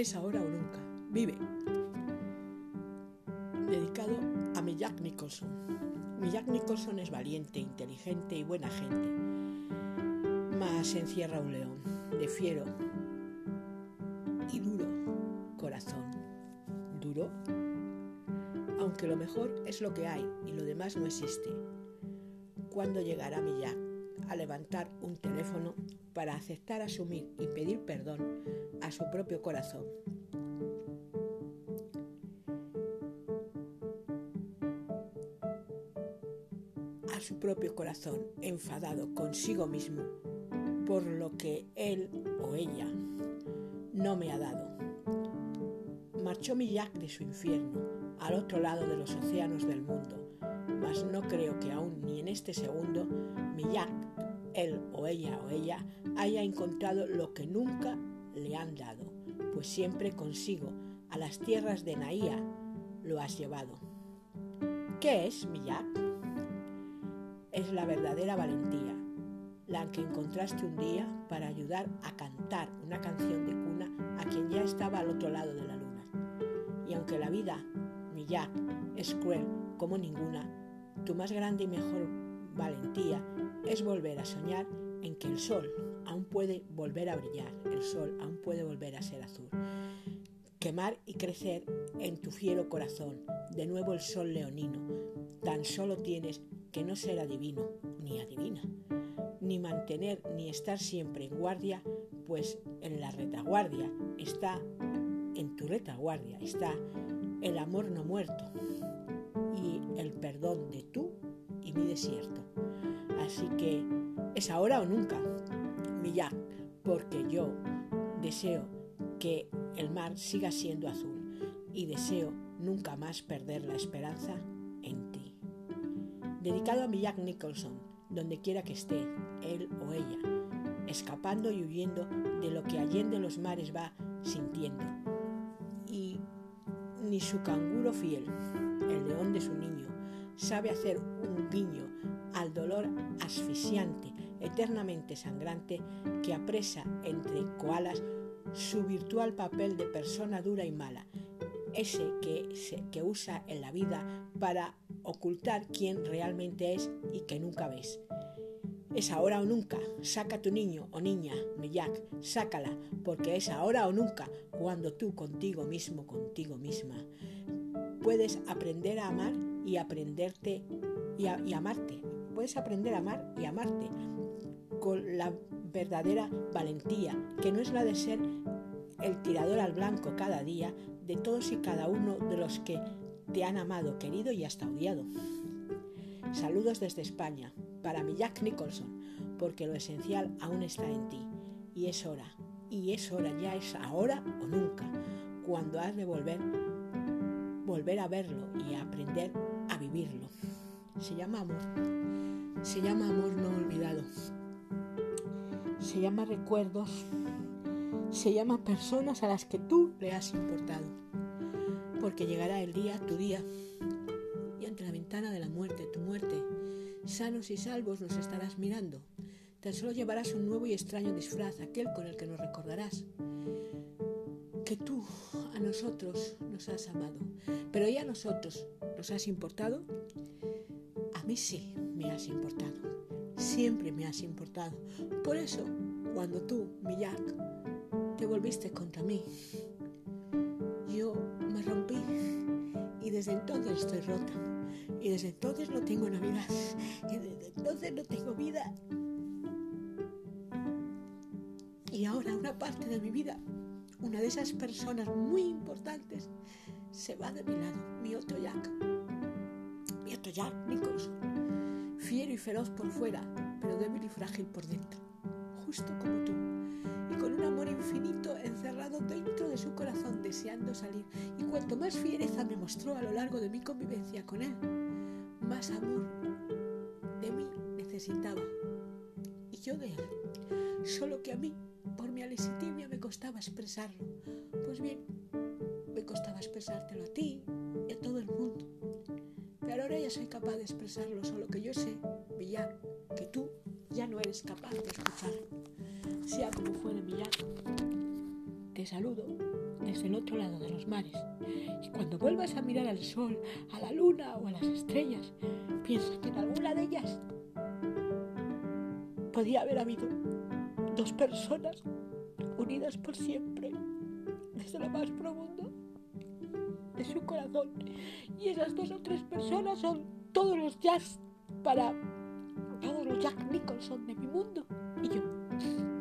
Es ahora o nunca. Vive. Dedicado a mi Jack Nicholson. Mi Jack Nicholson es valiente, inteligente y buena gente. Mas encierra un león, de fiero y duro corazón. ¿Duro? Aunque lo mejor es lo que hay y lo demás no existe. ¿Cuándo llegará mi Jack a levantar un teléfono para aceptar asumir y pedir perdón a su propio corazón. A su propio corazón, enfadado consigo mismo por lo que él o ella no me ha dado. Marchó mi Jack de su infierno al otro lado de los océanos del mundo, mas no creo que aún ni en este segundo mi Jack él o ella o ella haya encontrado lo que nunca le han dado, pues siempre consigo a las tierras de Naía lo has llevado. ¿Qué es, Jack? Es la verdadera valentía, la que encontraste un día para ayudar a cantar una canción de cuna a quien ya estaba al otro lado de la luna. Y aunque la vida, Jack, es cruel como ninguna, tu más grande y mejor valentía es volver a soñar en que el sol aún puede volver a brillar, el sol aún puede volver a ser azul. Quemar y crecer en tu fiero corazón, de nuevo el sol leonino. Tan solo tienes que no ser adivino ni adivina, ni mantener ni estar siempre en guardia, pues en la retaguardia está, en tu retaguardia está el amor no muerto y el perdón de tú y mi desierto. Así que es ahora o nunca, Jack, porque yo deseo que el mar siga siendo azul y deseo nunca más perder la esperanza en ti. Dedicado a Jack Nicholson, donde quiera que esté, él o ella, escapando y huyendo de lo que allende los mares va sintiendo. Y ni su canguro fiel, el león de su niño, sabe hacer un guiño al dolor asfixiante, eternamente sangrante, que apresa entre koalas su virtual papel de persona dura y mala, ese que, que usa en la vida para ocultar quién realmente es y que nunca ves. Es ahora o nunca, saca tu niño o niña, Jack, sácala, porque es ahora o nunca cuando tú contigo mismo, contigo misma, puedes aprender a amar y aprenderte y, amarte, puedes aprender a amar y amarte con la verdadera valentía, que no es la de ser el tirador al blanco cada día de todos y cada uno de los que te han amado, querido y hasta odiado. Saludos desde España, para mi Jack Nicholson, porque lo esencial aún está en ti. Y es hora, y es hora, ya es ahora o nunca, cuando has de volver, volver a verlo y a aprender a vivirlo. Se llama amor. Se llama amor no olvidado, se llama recuerdos, se llama personas a las que tú le has importado, porque llegará el día, tu día, y ante la ventana de la muerte, tu muerte, sanos y salvos nos estarás mirando. Tan solo llevarás un nuevo y extraño disfraz, aquel con el que nos recordarás que tú a nosotros nos has amado, pero ¿y nosotros nos has importado? A mí sí me has importado, siempre me has importado. Por eso, cuando tú, mi Jack, te volviste contra mí, yo me rompí y desde entonces estoy rota. Y desde entonces no tengo Navidad. Y desde entonces no tengo vida. Y ahora una parte de mi vida, una de esas personas muy importantes, se va de mi lado, mi otro Jack. Mi otro Jack Nicholson fiero y feroz por fuera, pero débil y frágil por dentro, justo como tú, y con un amor infinito encerrado dentro de su corazón deseando salir. Y cuanto más fiereza me mostró a lo largo de mi convivencia con él, más amor de mí necesitaba. Y yo de él. Solo que a mí, por mi alesitimia, me costaba expresarlo. Pues bien, me costaba expresártelo a ti y a todo el mundo. Pero ahora ya soy capaz de expresarlo, solo que yo sé, Villar, que tú ya no eres capaz de escucharlo. Sea como fuere, Villar, te saludo desde el otro lado de los mares. Y cuando vuelvas a mirar al sol, a la luna o a las estrellas, piensa que en alguna de ellas podía haber habido dos personas unidas por siempre desde lo más profundo de su corazón. Y esas dos o tres personas son todos los jazz para todos los Jack Nicholson de mi mundo y yo.